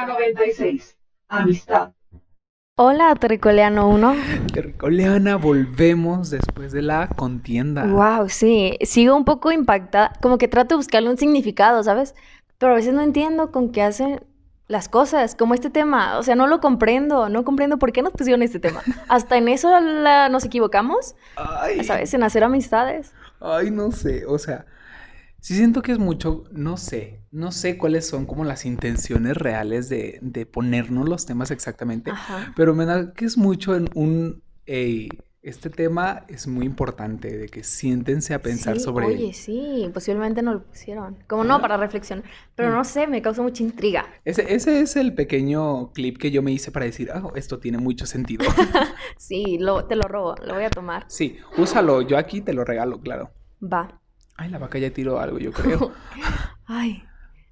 Bitácora 96. Amistad. Hola, Terricoleano 1. Terricoleana, volvemos después de la contienda. Wow, sí. Sigo un poco impactada. Como que trato de buscarle un significado, ¿sabes? Pero a veces no entiendo con qué hacen las cosas, como este tema. O sea, no lo comprendo. No comprendo por qué nos pusieron este tema. Hasta en eso la- nos equivocamos, Ay, ¿sabes? En hacer amistades. ay, no sé, o sea, sí siento que es mucho, no sé, no sé cuáles son como las intenciones reales de, de ponernos los temas exactamente, Ajá. pero me da que es mucho en un, "Ey, este tema es muy importante, de que siéntense a pensar Sí, sobre Oye, sí, posiblemente no lo pusieron. Como no, para reflexionar. Pero Mm. no sé, me causa mucha intriga. Ese, ese es el pequeño clip que yo me hice para decir, ah, esto tiene mucho sentido. Sí, lo, te lo robo, lo voy a tomar. sí, úsalo, yo aquí te lo regalo, claro. Va. Ay, la vaca ya tiró algo, yo creo. Ay,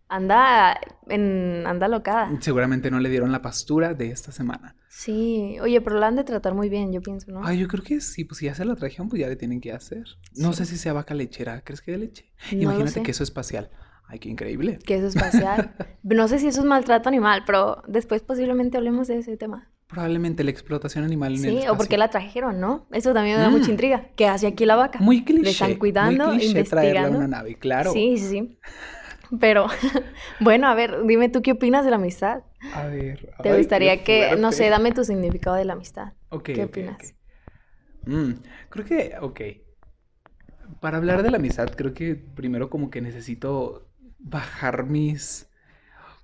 anda en, anda locada. Seguramente no le dieron la pastura de esta semana. Sí, oye, pero la han de tratar muy bien, yo pienso, ¿no? Ay, yo creo que sí, pues si ya se la trajeron, pues ya le tienen que hacer. No Sí. sé si sea vaca lechera, ¿crees que de leche? No Imagínate queso espacial. Ay, qué increíble. Queso espacial. No sé si eso es maltrato animal, pero después posiblemente hablemos de ese tema. Probablemente la explotación animal en el Sí, o espacio. por qué la trajeron, ¿no? Eso también me da Mm. mucha intriga. ¿Qué hace aquí la vaca? Muy cliché. Le están cuidando, muy cliché traerla a una nave, claro. Sí, sí, sí. Pero, bueno, a ver, dime tú qué opinas de la amistad. A ver. ¿Te ay, gustaría que, no sé, dame tu significado de la amistad? Ok, ¿Qué opinas? Mm, creo que, ok. Para hablar de la amistad, creo que primero como que necesito bajar mis...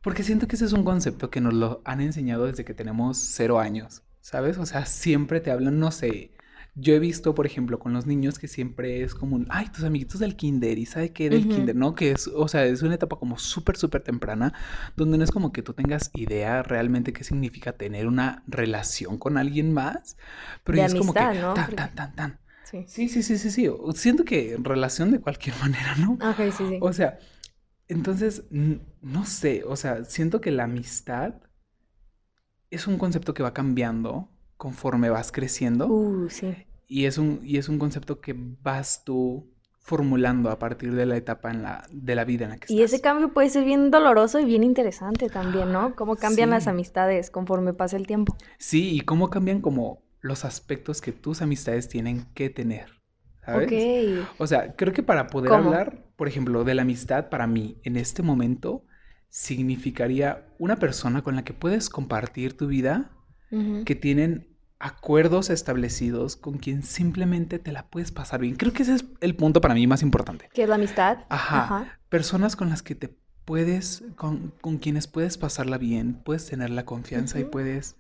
Porque siento que ese es un concepto que nos lo han enseñado desde que tenemos cero años, ¿sabes? O sea, siempre te hablan, no sé. Yo he visto, por ejemplo, con los niños que siempre es como un, ay, tus amiguitos del kinder, y sabe qué del kinder, ¿no? Que es, o sea, es una etapa como súper, súper temprana, donde no es como que tú tengas idea realmente qué significa tener una relación con alguien más, pero De ya es como que ¿no? tan, Porque- tan, tan, tan. Sí. Sí, sí, sí, sí, sí. Siento que relación de cualquier manera, ¿no? Ok, sí, sí. O sea, entonces, no sé, o sea, siento que la amistad es un concepto que va cambiando conforme vas creciendo Uh, sí. y es un, y es un concepto que vas tú formulando a partir de la etapa en la, de la vida en la que Y estás. ese cambio puede ser bien doloroso y bien interesante también, ¿no? Cómo cambian las amistades conforme pasa el tiempo. Sí, y cómo cambian como los aspectos que tus amistades tienen que tener, ¿sabes? Ok. O sea, creo que para poder ¿Cómo? hablar, por ejemplo, de la amistad, para mí, en este momento, significaría una persona con la que puedes compartir tu vida, que tienen acuerdos establecidos, con quien simplemente te la puedes pasar bien. Creo que ese es el punto para mí más importante. ¿Qué es la amistad? Ajá. Personas con las que te puedes, con, con quienes puedes pasarla bien, puedes tener la confianza y puedes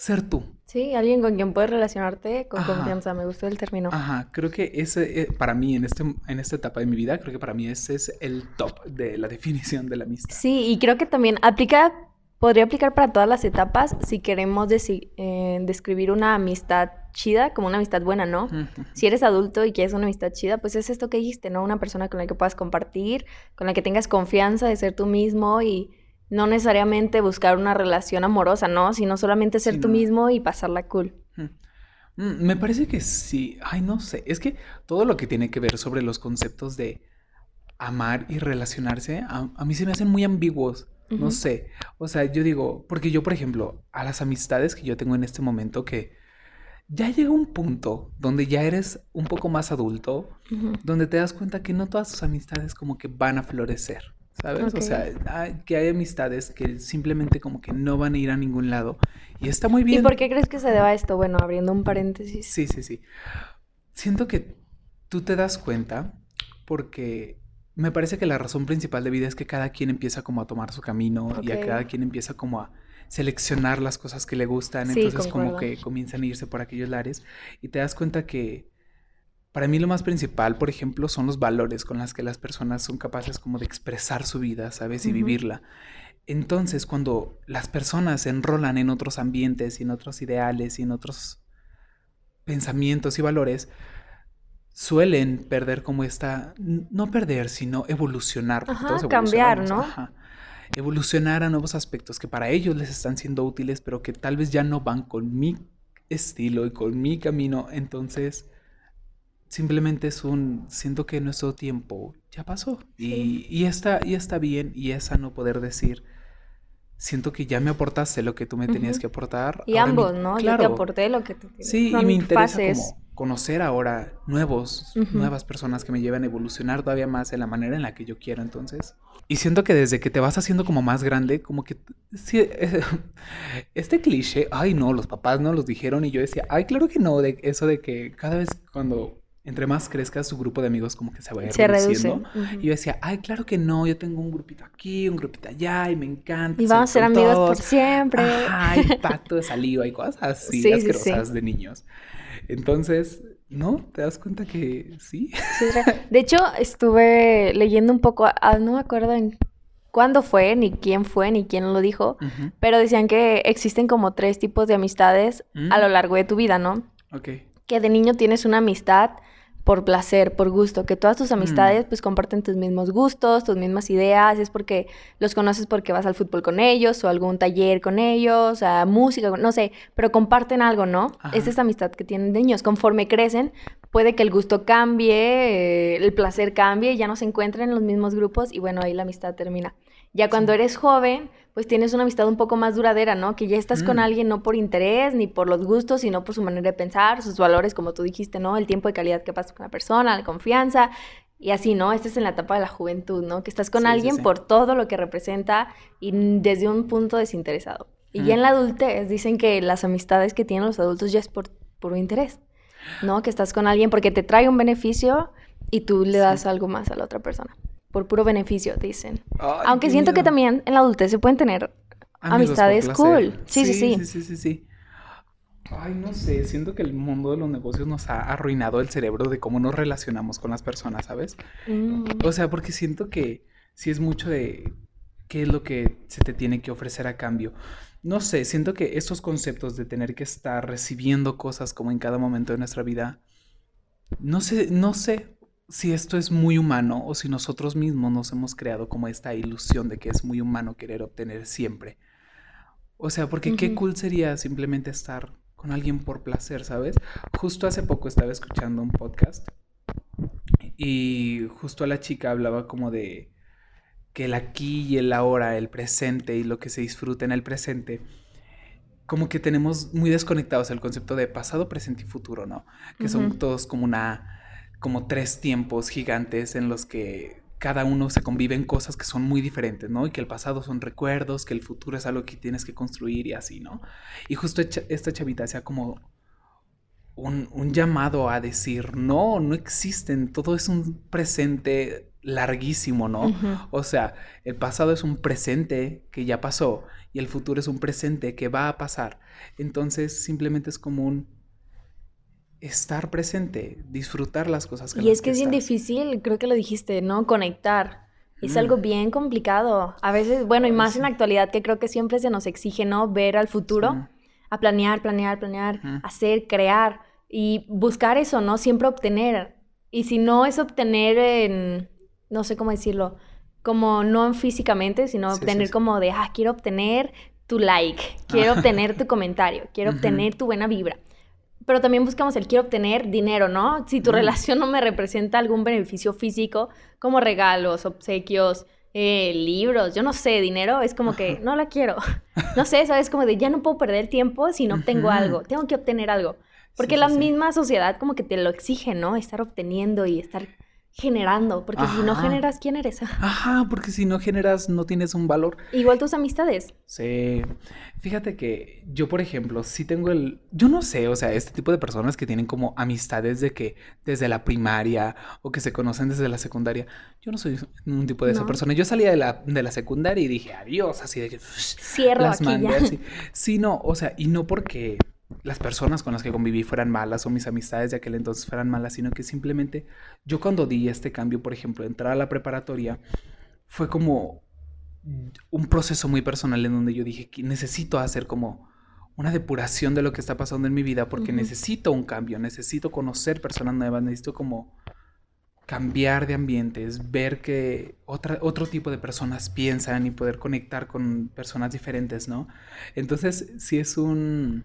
ser tú. Sí, alguien con quien puedes relacionarte con Ajá. confianza. Me gustó el término. Ajá, creo que ese, eh, para mí, en, este, en esta etapa de mi vida, creo que para mí ese es el top de la definición de la amistad. Sí, y creo que también aplica, podría aplicar para todas las etapas si queremos eh, describir una amistad chida como una amistad buena, ¿no? Si eres adulto y quieres una amistad chida, pues es esto que dijiste, ¿no? Una persona con la que puedas compartir, con la que tengas confianza de ser tú mismo y no necesariamente buscar una relación amorosa, ¿no? Sino solamente ser Sí, tú no. mismo y pasarla cool. Mm, Me parece que sí. Ay, no sé. Es que todo lo que tiene que ver sobre los conceptos de amar y relacionarse, a, a mí se me hacen muy ambiguos. No sé. O sea, yo digo, porque yo, por ejemplo, a las amistades que yo tengo en este momento, que ya llega un punto donde ya eres un poco más adulto, donde te das cuenta que no todas tus amistades como que van a florecer, ¿sabes? O sea, hay- que hay amistades que simplemente como que no van a ir a ningún lado. Y está muy bien. ¿Y por qué crees que se deba a esto? Bueno, abriendo un paréntesis. Sí, sí, sí. Siento que tú te das cuenta porque me parece que la razón principal de vida es que cada quien empieza como a tomar su camino y a cada quien empieza como a seleccionar las cosas que le gustan, Sí, entonces como que comienzan a irse por aquellos lares y te das cuenta que para mí lo más principal, por ejemplo, son los valores con los que las personas son capaces como de expresar su vida, ¿sabes? Y vivirla. Entonces, cuando las personas se enrolan en otros ambientes y en otros ideales y en otros pensamientos y valores, suelen perder como esta, no perder, sino evolucionar. Ajá, todos cambiar, ¿no? ajá. Evolucionar a nuevos aspectos que para ellos les están siendo útiles, pero que tal vez ya no van con mi estilo y con mi camino. Entonces, simplemente es un, siento que nuestro tiempo ya pasó. Y, Sí. y está, y está bien y es sano poder decir, siento que ya me aportaste lo que tú me tenías que aportar. Y ahora mi- ambos, ¿no? Yo te Claro. aporté lo que tú tienes. Sí, y me interesa como conocer ahora nuevos, nuevas personas que me llevan a evolucionar todavía más en la manera en la que yo quiero, entonces. Y siento que desde que te vas haciendo como más grande, como que sí, este cliché, ay no, los papás no los dijeron y yo decía, ay, claro que no, de eso de que cada vez cuando entre más crezcas tu grupo de amigos como que se va Se reduce. reduciendo. Y yo decía, ay, claro que no, yo tengo un grupito aquí, un grupito allá y me encanta. Y vamos a ser amigos por todos". siempre. Ajá, y pacto de saliva y cosas así Sí, asquerosas sí. de niños. Entonces, ¿no? ¿Te das cuenta que sí? De hecho, estuve leyendo un poco, ah, no me acuerdo en cuándo fue, ni quién fue, ni quién lo dijo, pero decían que existen como tres tipos de amistades a Mm. lo largo de tu vida, ¿no? Ok. Que de niño tienes una amistad por placer, por gusto, que todas Mm. tus amistades pues comparten tus mismos gustos, tus mismas ideas, es porque los conoces porque vas al fútbol con ellos o algún taller con ellos, a música, no sé, pero comparten algo, ¿no? Ajá. Es esa amistad que tienen de niños. Conforme crecen, puede que el gusto cambie, eh, el placer cambie, ya no se encuentran en los mismos grupos y bueno, ahí la amistad termina. Ya cuando eres joven, pues tienes una amistad un poco más duradera, ¿no? Que ya estás con Mm. alguien no por interés ni por los gustos, sino por su manera de pensar, sus valores, como tú dijiste, ¿no? El tiempo de calidad que pasas con la persona, la confianza y así, ¿no? Esta es en la etapa de la juventud, ¿no? Que estás con Sí, alguien sí. por todo lo que representa y desde un punto desinteresado. Y Mm. ya en la adultez dicen que las amistades que tienen los adultos ya es por puro interés, ¿no? Que estás con alguien porque te trae un beneficio y tú le das algo más a la otra persona. Por puro beneficio, dicen. Ay, Aunque siento que también en la adultez se pueden tener Amigos amistades cool. Sí, sí, sí. Sí, sí, sí, sí. Ay, no sé, siento que el mundo de los negocios nos ha arruinado el cerebro de cómo nos relacionamos con las personas, ¿sabes? Mm. O sea, porque siento que sí es mucho de qué es lo que se te tiene que ofrecer a cambio. No sé, siento que estos conceptos de tener que estar recibiendo cosas como en cada momento de nuestra vida, no sé, no sé si esto es muy humano o si nosotros mismos nos hemos creado como esta ilusión de que es muy humano querer obtener siempre. O sea, porque qué cool sería simplemente estar con alguien por placer, ¿sabes? Justo hace poco estaba escuchando un podcast y justo la chica hablaba como de que el aquí y el ahora, el presente y lo que se disfruta en el presente, como que tenemos muy desconectados el concepto de pasado, presente y futuro, ¿no? Que son todos como una, como tres tiempos gigantes en los que cada uno se conviven cosas que son muy diferentes, ¿no? Y que el pasado son recuerdos, que el futuro es algo que tienes que construir y así, ¿no? Y justo esta chavita hacía como un, un llamado a decir, no, no existen, todo es un presente larguísimo, ¿no? O sea, el pasado es un presente que ya pasó y el futuro es un presente que va a pasar. Entonces simplemente es como un estar presente, disfrutar las cosas. con Y es que es bien estás. difícil, creo que lo dijiste, ¿no? Conectar. Es Mm. algo bien complicado. A veces, bueno, y más sí. en la actualidad que creo que siempre se nos exige, ¿no? Ver al futuro, Sí. a planear, planear, planear, hacer, crear y buscar eso, ¿no? Siempre obtener. Y si no es obtener en, no sé cómo decirlo, como no en físicamente, sino Sí, obtener como de, ah, quiero obtener tu like, quiero obtener tu comentario, quiero obtener tu buena vibra. Pero también buscamos el quiero obtener dinero, ¿no? Si tu Mm. relación no me representa algún beneficio físico, como regalos, obsequios, eh, libros, yo no sé, dinero, es como que no la quiero. No sé, ¿sabes? Como de ya no puedo perder tiempo si no obtengo algo, tengo que obtener algo. Porque Sí, la sí. misma sociedad como que te lo exige, ¿no? Estar obteniendo y estar generando, porque si no generas, ¿quién eres? Ajá, porque si no generas, no tienes un valor. Igual tus amistades. Sí, fíjate que yo, por ejemplo, sí tengo el, yo no sé, o sea, este tipo de personas que tienen como amistades de que desde la primaria o que se conocen desde la secundaria, yo no soy un tipo de esa persona. Yo salía de la, de la secundaria y dije adiós, así de que Cierro las aquí mandé ya. así. Sí, no, o sea, y no porque las personas con las que conviví fueran malas o mis amistades de aquel entonces fueran malas, sino que simplemente yo cuando di este cambio, por ejemplo, entrar a la preparatoria, fue como un proceso muy personal en donde yo dije que necesito hacer como una depuración de lo que está pasando en mi vida porque necesito un cambio, necesito conocer personas nuevas, necesito como cambiar de ambientes, ver que otra, otro tipo de personas piensan y poder conectar con personas diferentes, ¿no? Entonces, sí es un,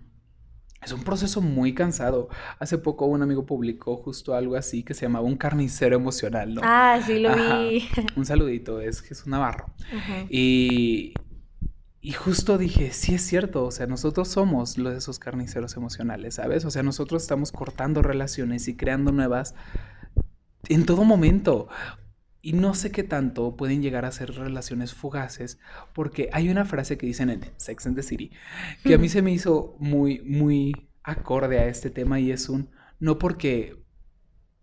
es un proceso muy cansado. Hace poco un amigo publicó justo algo así que se llamaba un carnicero emocional, ¿no? Ah, sí lo Ajá. vi. Un saludito, es Jesús Navarro. Ajá. Y, Y justo dije, sí es cierto, o sea, nosotros somos los de esos carniceros emocionales, ¿sabes? O sea, nosotros estamos cortando relaciones y creando nuevas en todo momento. Y no sé qué tanto pueden llegar a ser relaciones fugaces, porque hay una frase que dicen en Sex and the City que a mí se me hizo muy, muy acorde a este tema y es un, no porque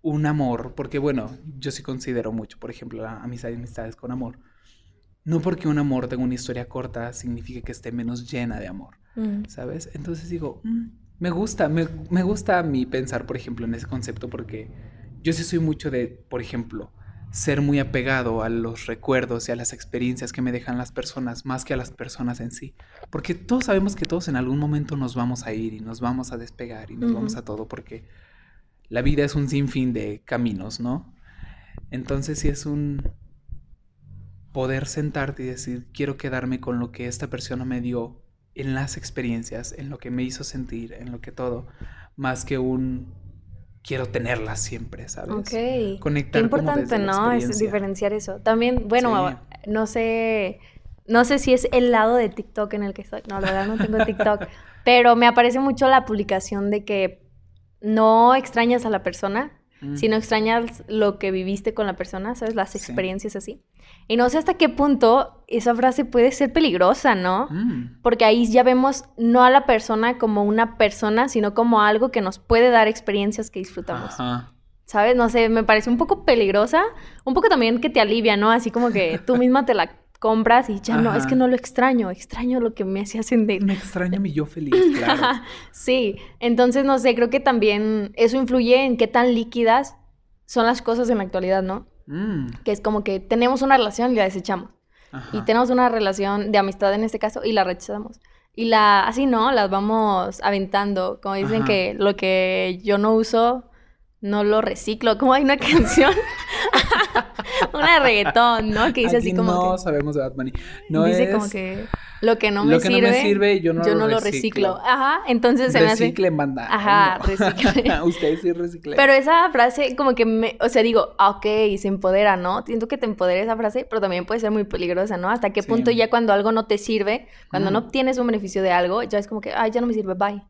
un amor, porque bueno, yo sí considero mucho, por ejemplo, amistades, amistades con amor, no porque un amor tenga una historia corta significa que esté menos llena de amor, Mm. ¿sabes? Entonces digo, "Mm, me gusta, me, me gusta a mí pensar, por ejemplo, en ese concepto porque yo sí soy mucho de, por ejemplo, ser muy apegado a los recuerdos y a las experiencias que me dejan las personas más que a las personas en sí. Porque todos sabemos que todos en algún momento nos vamos a ir y nos vamos a despegar y nos vamos a todo porque la vida es un sinfín de caminos, ¿no? Entonces sí es un poder sentarte y decir, quiero quedarme con lo que esta persona me dio en las experiencias, en lo que me hizo sentir, en lo que todo, más que un quiero tenerla siempre, ¿sabes? Ok. Conectar Qué importante, ¿no? Es diferenciar eso. También, bueno, Sí. no sé, no sé si es el lado de TikTok en el que estoy. No, la verdad no tengo TikTok. pero me aparece mucho la publicación de que no extrañas a la persona, Mm. sino extrañas lo que viviste con la persona, ¿sabes? Las Sí. experiencias así. Y no sé hasta qué punto esa frase puede ser peligrosa, ¿no? Mm. Porque ahí ya vemos no a la persona como una persona, sino como algo que nos puede dar experiencias que disfrutamos. Ajá. ¿Sabes? No sé, me parece un poco peligrosa, un poco también que te alivia, ¿no? Así como que tú misma te la compras y ya no, es que no lo extraño, extraño lo que me hacía sentir. Me extraña mi yo feliz, claro. sí, entonces no sé, creo que también eso influye en qué tan líquidas son las cosas en la actualidad, ¿no? Mm. Que es como que tenemos una relación y la desechamos. Y tenemos una relación de amistad en este caso y la rechazamos. Y la, así no, las vamos aventando. Como dicen Ajá. que lo que yo no uso, no lo reciclo. Como hay una canción, una de reggaetón, ¿no? Que dice así Aquí como no que, sabemos de Bad Bunny. No dice es como que lo que no me lo que sirve, no me sirve, yo no, lo, lo reciclo. reciclo. Ajá, entonces se me hace... Reciclen, banda. Ajá, No. reciclen. Ustedes sí reciclen. Pero esa frase como que me, o sea, digo, ah, ok, se empodera, ¿no? Siento que te empodera esa frase, pero también puede ser muy peligrosa, ¿no? Hasta qué Sí. punto ya cuando algo no te sirve, cuando Mm. no obtienes un beneficio de algo, ya es como que, ay, ya no me sirve, bye.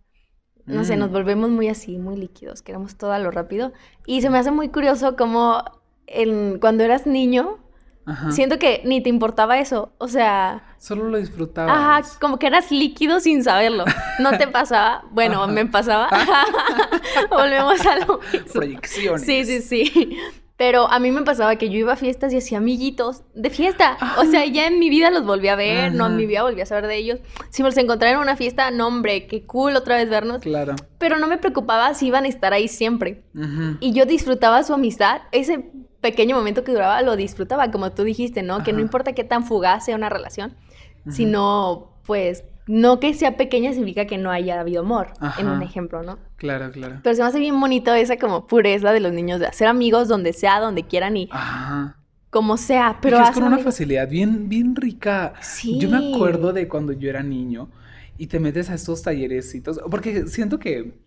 No sé, Mm. nos volvemos muy así, muy líquidos, queremos todo a lo rápido. Y se me hace muy curioso como en, cuando eras niño, Ajá. siento que ni te importaba eso, o sea... Solo lo disfrutabas. Ajá, como que eras líquido sin saberlo. ¿No te pasaba? Bueno, Ajá. me pasaba. Volvemos a lo mismo. Proyecciones. Sí, sí, sí. Pero a mí me pasaba que yo iba a fiestas y hacía amiguitos de fiesta. O sea, ya en mi vida los volví a ver, no en mi vida volví a saber de ellos. Si me los encontrara en una fiesta, no, hombre, qué cool otra vez vernos. Claro. Pero no me preocupaba si iban a estar ahí siempre. Y yo disfrutaba su amistad. Ese pequeño momento que duraba lo disfrutaba, como tú dijiste, ¿no? Que no importa qué tan fugaz sea una relación, sino, pues, no que sea pequeña significa que no haya habido amor, en un ejemplo, ¿no? Claro, claro. Pero se me hace bien bonito esa como pureza de los niños de hacer amigos donde sea, donde quieran y Ajá. como sea, pero es con una amigos- facilidad bien, bien rica. Sí. Yo me acuerdo de cuando yo era niño y te metes a estos tallerecitos, porque siento que,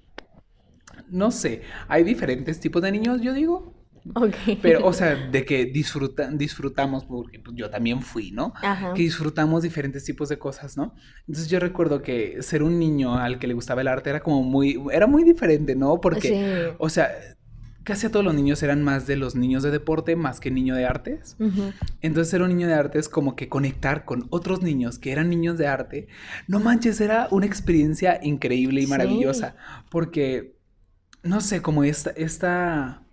no sé, hay diferentes tipos de niños, yo digo. Ok. Pero, o sea, de que disfrutan, disfrutamos, porque pues, yo también fui, ¿no? Ajá. Que disfrutamos diferentes tipos de cosas, ¿no? Entonces yo recuerdo que ser un niño al que le gustaba el arte era como muy, era muy diferente, ¿no? Porque, Sí. o sea, casi a todos los niños eran más de los niños de deporte más que niño de artes. Entonces ser un niño de arte es como que conectar con otros niños que eran niños de arte. No manches, era una experiencia increíble y Sí. maravillosa. Porque, no sé, como esta, esta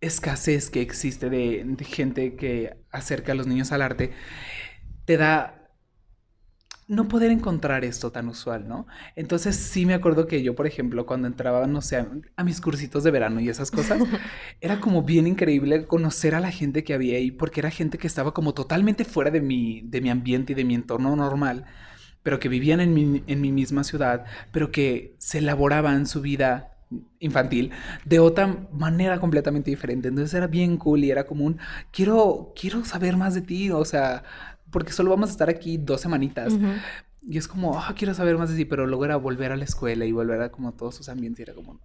escasez que existe de, de gente que acerca a los niños al arte, te da no poder encontrar esto tan usual, ¿no? Entonces sí me acuerdo que yo, por ejemplo, cuando entraba, no sé, a, a mis cursitos de verano y esas cosas, era como bien increíble conocer a la gente que había ahí, porque era gente que estaba como totalmente fuera de mi, de mi ambiente y de mi entorno normal, pero que vivían en mi, en mi misma ciudad, pero que se elaboraban su vida infantil de otra manera completamente diferente. Entonces era bien cool y era como un, quiero, quiero saber más de ti, o sea, porque solo vamos a estar aquí dos semanitas. Y es como, ah, quiero saber más de ti, pero luego era volver a la escuela y volver a como todos sus ambientes y era como.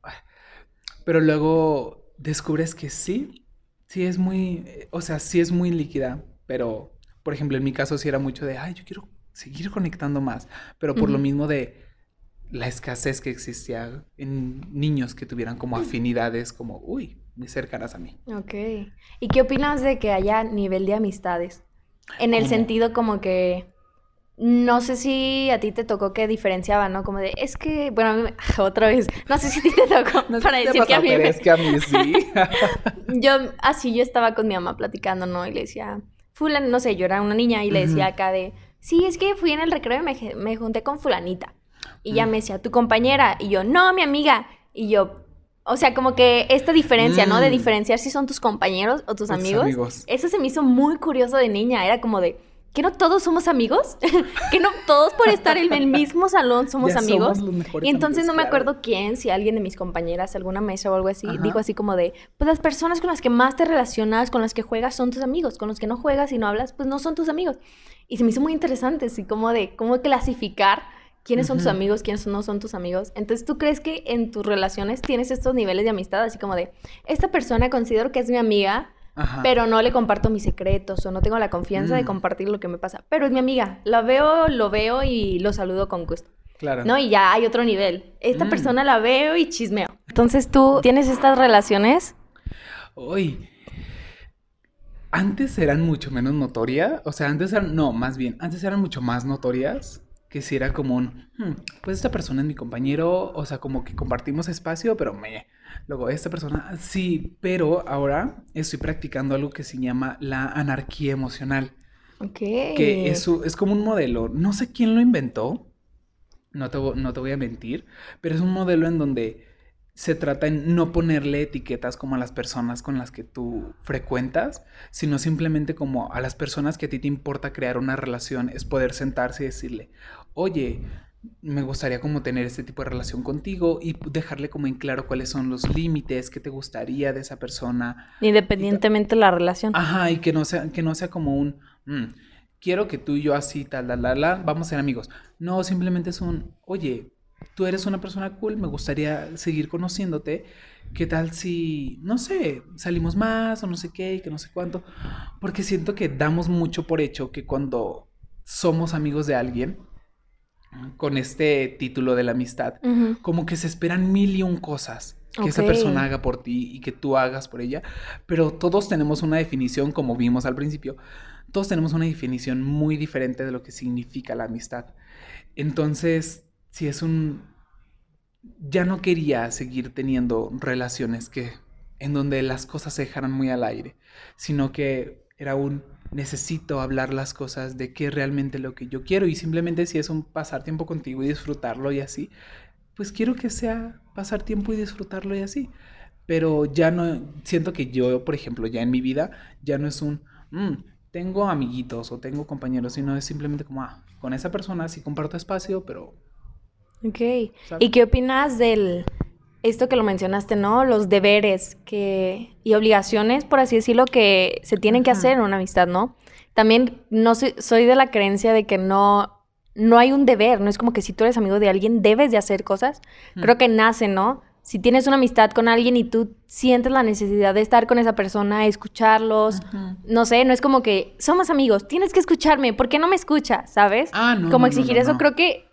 Pero luego descubres que sí, sí es muy, o sea, sí es muy líquida, pero, por ejemplo, en mi caso sí era mucho de, ay, yo quiero seguir conectando más, pero por lo mismo de la escasez que existía en niños que tuvieran como afinidades como, uy, muy cercanas a mí. Ok. ¿Y qué opinas de que haya nivel de amistades? En el ¿Cómo? sentido como que no sé si a ti te tocó que diferenciaban, ¿no? Como de, es que, bueno, a mí me- otra vez, no sé si a ti te tocó No para decir que a mí me... es que a mí sí. Yo, así yo estaba con mi mamá platicando, ¿no? Y le decía, fulano, no sé, yo era una niña y le decía acá de, sí, es que fui en el recreo y me, me junté con fulanita. Y ella Mm. me decía, tu compañera. Y yo, no, mi amiga. Y yo, o sea, como que esta diferencia, ¿no? De Mm. diferenciar si son tus compañeros o tus amigos. amigos. Eso se me hizo muy curioso de niña. Era como de, ¿que no todos somos amigos? ¿Que no todos por estar en el mismo salón somos Ya amigos? somos los mejores Y entonces amigos, no me claro. acuerdo quién, si alguien de mis compañeras, alguna maestra o algo así, Ajá. dijo así como de, pues las personas con las que más te relacionas, con las que juegas son tus amigos, con los que no juegas y no hablas, pues no son tus amigos. Y se me hizo muy interesante, así como de cómo clasificar quiénes son tus amigos, quiénes no son tus amigos. Entonces, ¿tú crees que en tus relaciones tienes estos niveles de amistad, así como de, esta persona considero que es mi amiga, Ajá. pero no le comparto mis secretos o no tengo la confianza de Mm. compartir lo que me pasa, pero es mi amiga, la veo, lo veo y lo saludo con gusto. Claro. ¿no? Y ya hay otro nivel. Esta Mm. persona la veo y chismeo. Entonces tú tienes estas relaciones. Uy. Antes eran mucho menos notorias. O sea, antes eran. No, más bien. Antes eran mucho más notorias. Que si era como un. "Hmm, pues esta persona es mi compañero. O sea, como que compartimos espacio, pero me. Luego, esta persona. Sí, pero ahora estoy practicando algo que se llama la anarquía emocional. Ok. Que es, es como un modelo. No sé quién lo inventó. No te, no te voy a mentir. Pero es un modelo en donde se trata en no ponerle etiquetas como a las personas con las que tú frecuentas, sino simplemente como a las personas que a ti te importa crear una relación, es poder sentarse y decirle, oye, me gustaría como tener este tipo de relación contigo y dejarle como en claro cuáles son los límites que te gustaría de esa persona. Independientemente de la relación. Ajá, y que no sea, que no sea como un, "Mm, quiero que tú y yo así, tal, la, la, la, vamos a ser amigos. No, simplemente es un, oye, tú eres una persona cool, me gustaría seguir conociéndote. ¿Qué tal si, no sé, salimos más o no sé qué, y que no sé cuánto? Porque siento que damos mucho por hecho que cuando somos amigos de alguien, con este título de la amistad, como que se esperan mil y un cosas que esa persona haga por ti y que tú hagas por ella, pero todos tenemos una definición, como vimos al principio, todos tenemos una definición muy diferente de lo que significa la amistad. Entonces, si es un... Ya no quería seguir teniendo relaciones que en donde las cosas se dejaran muy al aire, sino que era un necesito hablar las cosas de qué es realmente lo que yo quiero y simplemente si es un pasar tiempo contigo y disfrutarlo y así, pues quiero que sea pasar tiempo y disfrutarlo y así. Pero ya no, siento que yo, por ejemplo, ya en mi vida, ya no es un, "Mm, tengo amiguitos o tengo compañeros, sino es simplemente como, ah, con esa persona sí comparto espacio, pero... Ok. ¿sabes? ¿Y qué opinas del esto que lo mencionaste, ¿no? Los deberes que y obligaciones, por así decirlo, que se tienen que Ajá. hacer en una amistad, ¿no? También no soy, soy de la creencia de que no no hay un deber, no es como que si tú eres amigo de alguien debes de hacer cosas. Creo Mm. que nace, ¿no? Si tienes una amistad con alguien y tú sientes la necesidad de estar con esa persona, escucharlos, Ajá. no sé, no es como que somos amigos, tienes que escucharme, ¿por qué no me escuchas? ¿Sabes? Ah, no. como no, exigir no, eso, creo que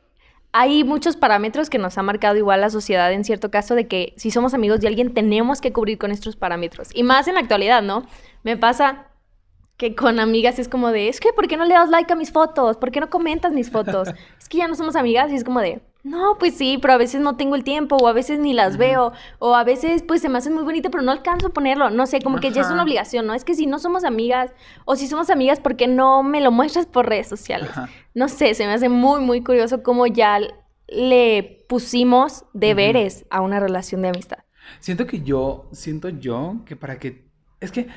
hay muchos parámetros que nos ha marcado igual la sociedad en cierto caso de que si somos amigos de alguien tenemos que cubrir con estos parámetros. Y más en la actualidad, ¿no? Me pasa que con amigas es como de, es que ¿por qué no le das like a mis fotos? ¿Por qué no comentas mis fotos? es que ya no somos amigas y es como de, no, pues sí, pero a veces no tengo el tiempo o a veces ni las veo o a veces pues se me hace muy bonito pero no alcanzo a ponerlo, no sé, como que ya es una obligación, ¿no? Es que si no somos amigas o si somos amigas, ¿por qué no me lo muestras por redes sociales? Ajá. No sé, se me hace muy, muy curioso cómo ya le pusimos deberes a una relación de amistad. Siento que yo, siento yo que para que, es que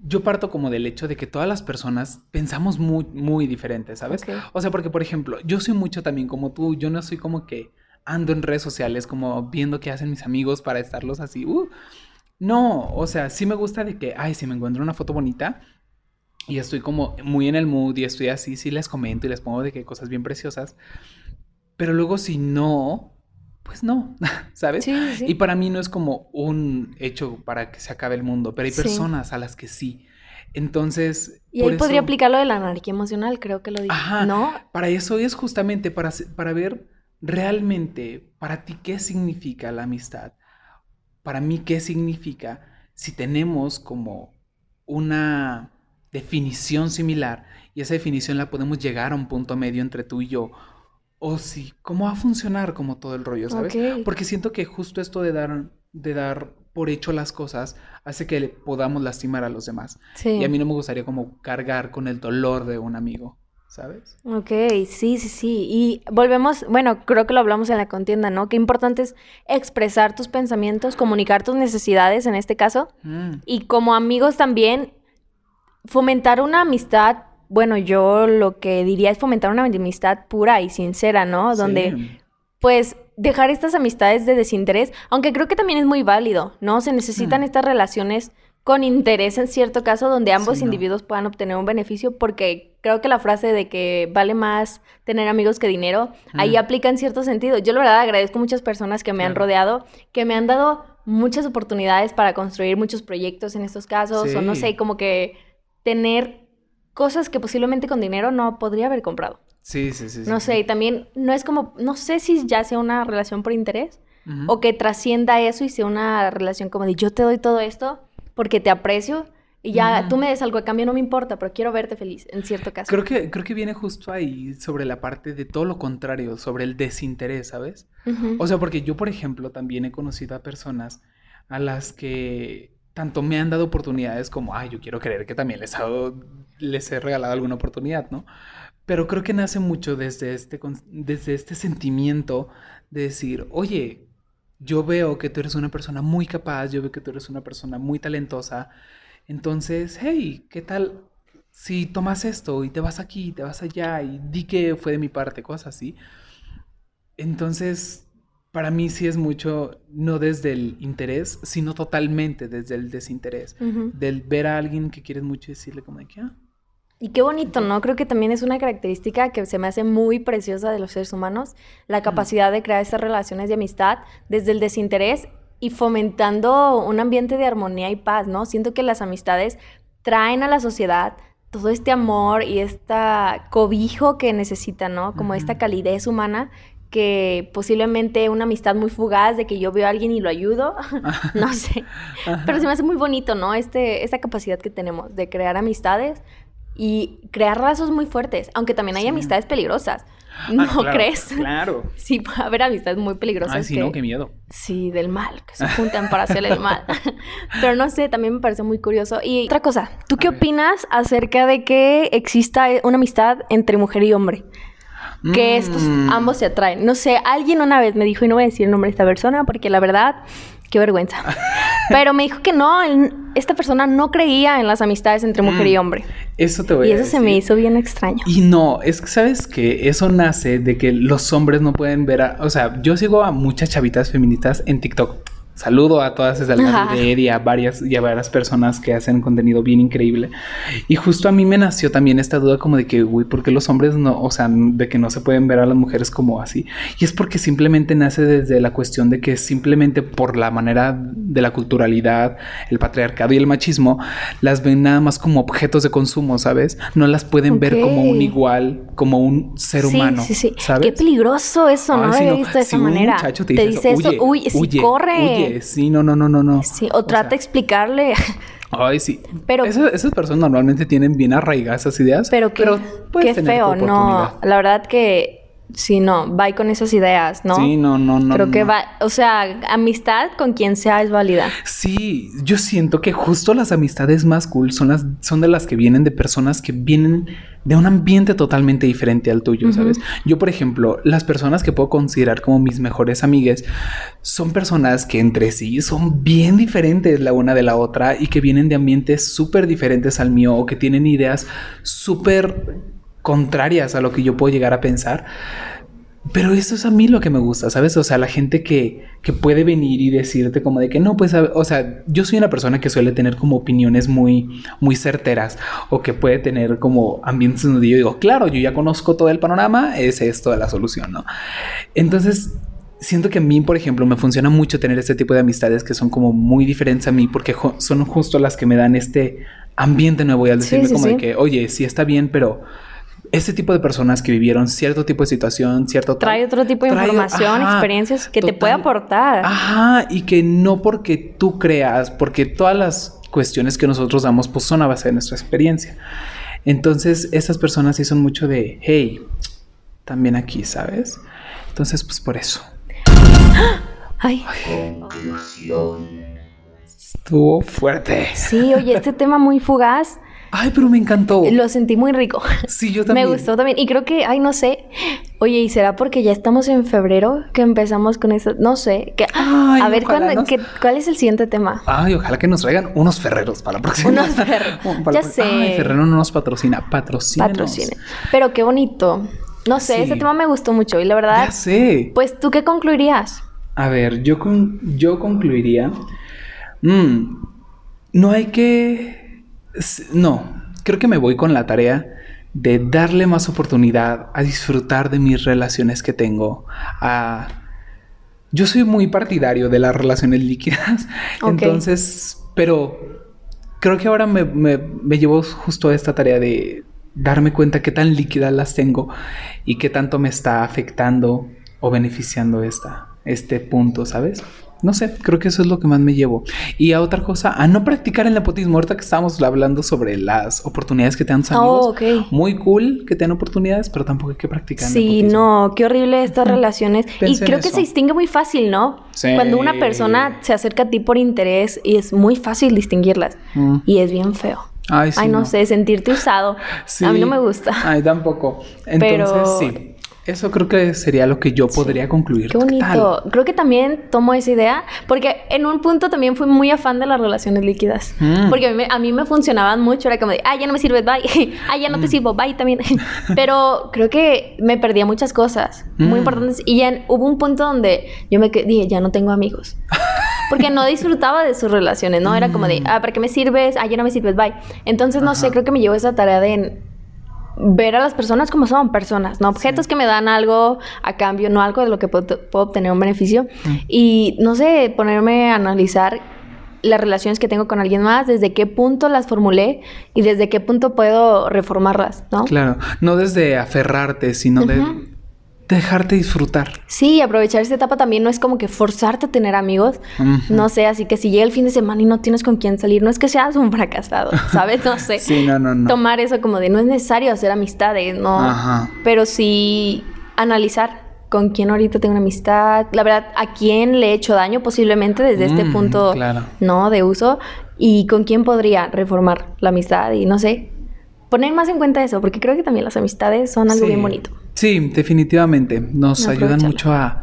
yo parto como del hecho de que todas las personas pensamos muy, muy diferentes, ¿sabes? O sea, porque por ejemplo, yo soy mucho también como tú, yo no soy como que ando en redes sociales como viendo qué hacen mis amigos para estarlos así, uh. No, o sea, sí me gusta de que, ay, si me encuentro una foto bonita y estoy como muy en el mood y estoy así, sí les comento y les pongo de que cosas bien preciosas, pero luego si no, pues no, ¿sabes? Sí, sí. Y para mí no es como un hecho para que se acabe el mundo, pero hay Sí. personas a las que sí. Entonces... Y ahí podría aplicar lo de la anarquía emocional, creo que lo dije. Ajá, ¿no? Para eso es justamente para, para ver realmente para ti qué significa la amistad. Para mí, qué significa si tenemos como una definición similar y esa definición la podemos llegar a un punto medio entre tú y yo. O si, ¿cómo va a funcionar como todo el rollo, sabes? Porque siento que justo esto de dar, de dar por hecho las cosas hace que podamos lastimar a los demás. Y a mí no me gustaría como cargar con el dolor de un amigo. ¿sabes? Ok, sí, sí, sí. Y volvemos, bueno, creo que lo hablamos en la contienda, ¿no? Qué importante es expresar tus pensamientos, comunicar tus necesidades en este caso. Mm. Y como amigos también, fomentar una amistad, bueno, yo lo que diría es fomentar una amistad pura y sincera, ¿no? Donde, pues, dejar estas amistades de desinterés, aunque creo que también es muy válido, ¿no? Se necesitan mm. estas relaciones con interés en cierto caso donde ambos individuos puedan obtener un beneficio porque creo que la frase de que vale más tener amigos que dinero ahí aplica en cierto sentido. Yo la verdad agradezco a muchas personas que me han rodeado, que me han dado muchas oportunidades para construir muchos proyectos en estos casos o no sé, como que tener cosas que posiblemente con dinero no podría haber comprado. Sí, sí, sí. No sé, y también no es como, no sé si ya sea una relación por interés o que trascienda eso y sea una relación como de yo te doy todo esto porque te aprecio y ya tú me des algo a cambio, no me importa, pero quiero verte feliz, en cierto caso. Creo que, creo que viene justo ahí sobre la parte de todo lo contrario, sobre el desinterés, ¿sabes? O sea, porque yo, por ejemplo, también he conocido a personas a las que tanto me han dado oportunidades como, ay, yo quiero creer que también les, les he regalado alguna oportunidad, ¿no? Pero creo que nace mucho desde este, desde este sentimiento de decir, oye, yo veo que tú eres una persona muy capaz, yo veo que tú eres una persona muy talentosa. Entonces, hey, ¿qué tal si tomas esto y te vas aquí, te vas allá y di que fue de mi parte, cosas así? Entonces, para mí sí es mucho, no desde el interés, sino totalmente desde el desinterés. Del ver a alguien que quieres mucho y decirle como de que, ah, y qué bonito, ¿no? Creo que también es una característica que se me hace muy preciosa de los seres humanos, la capacidad de crear estas relaciones de amistad desde el desinterés y fomentando un ambiente de armonía y paz, ¿no? Siento que las amistades traen a la sociedad todo este amor y esta cobijo que necesita, ¿no? Como esta calidez humana que posiblemente una amistad muy fugaz de que yo veo a alguien y lo ayudo, no sé, pero se me hace muy bonito, ¿no? Este, esta capacidad que tenemos de crear amistades y crear lazos muy fuertes, aunque también hay amistades peligrosas. Ah, ¿No crees? Claro. Sí, puede haber amistades muy peligrosas. Ay, sí, no, qué miedo. Sí, del mal, que se juntan para hacer el mal. Pero no sé, también me parece muy curioso. Y otra cosa, ¿tú qué opinas acerca de que exista una amistad entre mujer y hombre? Que estos mm. ambos se atraen. No sé, alguien una vez me dijo, y no voy a decir el nombre de esta persona, porque la verdad Qué vergüenza. Pero me dijo que no, esta persona no creía en las amistades entre mujer y mm, hombre. Eso te voy a decir. Y eso se me hizo bien extraño. Y no, es que sabes que eso nace de que los hombres no pueden ver a, o sea, yo sigo a muchas chavitas feministas en TikTok Saludo a todas esas y a varias y a varias personas que hacen contenido bien increíble. Y justo a mí me nació también esta duda como de que, uy, ¿por qué los hombres no, o sea, de que no se pueden ver a las mujeres como así? Y es porque simplemente nace desde la cuestión de que simplemente por la manera de la culturalidad, el patriarcado y el machismo, las ven nada más como objetos de consumo, ¿sabes? No las pueden ver como un igual, como un ser humano. Sí, sí. ¿sabes? Qué peligroso eso, ¿no? He visto de esa manera. te, dice, eso, uy, si corre sí, no, no, no, no, no. Sí, o, trata de explicarle. Ay, sí. Pero esas, personas normalmente tienen bien arraigadas esas ideas. Pero, pero qué feo, no. La verdad que Sí, no, va con esas ideas, ¿no? Sí, no, no, no. Creo que va, o sea, amistad con quien sea es válida. Sí, yo siento que justo las amistades más cool son las, son de las que vienen de personas que vienen de un ambiente totalmente diferente al tuyo, ¿sabes? Yo, por ejemplo, las personas que puedo considerar como mis mejores amigas son personas que entre sí son bien diferentes la una de la otra y que vienen de ambientes súper diferentes al mío o que tienen ideas súper contrarias a lo que yo puedo llegar a pensar. Pero eso es a mí lo que me gusta, ¿sabes? O sea, la gente que, que puede venir y decirte como de que no, pues, o sea, yo soy una persona que suele tener como opiniones muy, muy certeras o que puede tener como ambientes donde yo digo, claro, yo ya conozco todo el panorama, es esto la solución, ¿no? Entonces, siento que a mí, por ejemplo, me funciona mucho tener este tipo de amistades que son como muy diferentes a mí porque son justo las que me dan este ambiente nuevo y al decirme sí, como de que, oye, sí está bien, pero este tipo de personas que vivieron cierto tipo de situación, cierto... Trae otro tipo de trae- información, ajá, experiencias que te puede aportar. Ajá, y que no porque tú creas, porque todas las cuestiones que nosotros damos pues son a base de nuestra experiencia. Entonces, esas personas sí son mucho de, hey, también aquí, ¿sabes? Entonces, pues por eso. Ay, Estuvo fuerte. sí, oye, este tema muy fugaz, Ay, pero me encantó. lo sentí muy rico. Sí, yo también. Me gustó también. Y creo que, ay, no sé. Oye, ¿y será porque ya estamos en febrero que empezamos con eso? No sé. Que, Ay, a ver, ojalá ¿cuándo- nos- qué- ¿cuál es el siguiente tema? Ay, ojalá que nos traigan unos ferreros para la próxima. Unos ferreros. Ya sé. Ay, Ferrero no nos patrocina. Patrocina. Patrocine. Pero qué bonito. No sé, Sí. ese tema me gustó mucho. Y la verdad, Ya sé. pues, ¿tú qué concluirías? A ver, yo, con- yo concluiría. mm, no hay que. No, creo que me voy con la tarea de darle más oportunidad a disfrutar de mis relaciones que tengo. A. Yo soy muy partidario de las relaciones líquidas. Entonces, pero creo que ahora me, me, me llevo justo a esta tarea de darme cuenta qué tan líquidas las tengo y qué tanto me está afectando o beneficiando esta, este punto, ¿sabes? No sé, creo que eso es lo que más me llevo. Y a otra cosa, a no practicar el nepotismo. Ahorita que estábamos hablando sobre las oportunidades que te dan tus amigos. Oh, ok. Muy cool que te dan oportunidades, pero tampoco hay que practicar Sí, no, qué horrible estas relaciones. y Pensé creo que se distingue muy fácil, ¿no? Sí. Cuando una persona se acerca a ti por interés y es muy fácil distinguirlas. Mm. Y es bien feo. Ay, sí, Ay, no, sé, sentirte usado. Sí. A mí no me gusta. Ay, tampoco. Entonces, Pero- sí. Eso creo que sería lo que yo podría concluir. Qué tal? bonito. Creo que también tomo esa idea porque en un punto también fui muy afán de las relaciones líquidas. Mm. Porque a mí, me- a mí me funcionaban mucho. Era como de, ah, ya no me sirves, bye. ah, ya no Mm. te sirvo, bye también. Pero creo que me perdía muchas cosas muy Mm. importantes. Y ya hubo un punto donde yo me dije, ya no tengo amigos. Porque no disfrutaba de sus relaciones, ¿no? Era como de, ah, ¿para qué me sirves? Ah, ya no me sirves, bye. Entonces, no sé, Mm. Creo que me llevó esa tarea de ver a las personas como son, personas, no objetos que me dan algo a cambio, no algo de lo que puedo, puedo obtener un beneficio. Mm. Y no sé, ponerme a analizar las relaciones que tengo con alguien más, desde qué punto las formulé y desde qué punto puedo reformarlas, ¿no? Claro, no desde aferrarte, sino de. Dejarte disfrutar. Sí, aprovechar esta etapa también no es como que forzarte a tener amigos. No sé, así que si llega el fin de semana y no tienes con quién salir, no es que seas un fracasado, ¿sabes? No sé. Sí, no, no, no. Tomar eso como de no es necesario hacer amistades, ¿no? Ajá. Pero sí analizar con quién ahorita tengo una amistad, la verdad, a quién le he hecho daño posiblemente desde este Mm, punto, claro. ¿no? De uso y con quién podría reformar la amistad y no sé, poner más en cuenta eso, porque creo que también las amistades son algo Sí. bien bonito. Sí, definitivamente. Nos No, ayudan mucho a,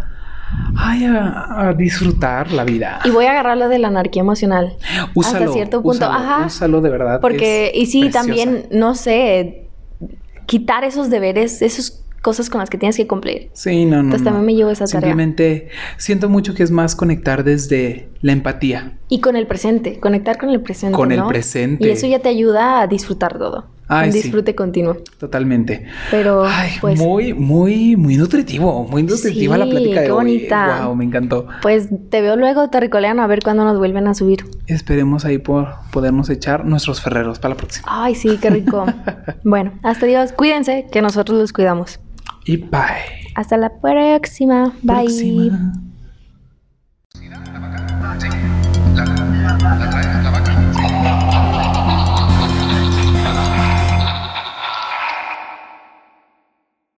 ay, a, a disfrutar la vida. Y voy a agarrar lo de la anarquía emocional. Úsalo, hasta cierto punto, úsalo, ajá. Úsalo de verdad. Porque, y sí, preciosa. también, no sé, quitar esos deberes, esas cosas con las que tienes que cumplir. Sí, no, no. Entonces no. también me llevo esa tarea. Simplemente siento mucho que es más conectar desde la empatía. Y con el presente, conectar con el presente. Con el presente. Y eso ya te ayuda a disfrutar todo. Un disfrute sí. continuo. Totalmente. Pero Ay, muy, muy, muy nutritivo, muy nutritiva la plática de qué hoy. bonita. Wow, me encantó. Pues te veo luego, Terricoleano, a ver cuándo nos vuelven a subir. Esperemos ahí por podernos echar nuestros ferreros para la próxima. Ay, sí, qué rico. bueno, hasta Dios, cuídense, que nosotros los cuidamos. Y bye. Hasta la próxima. Bye.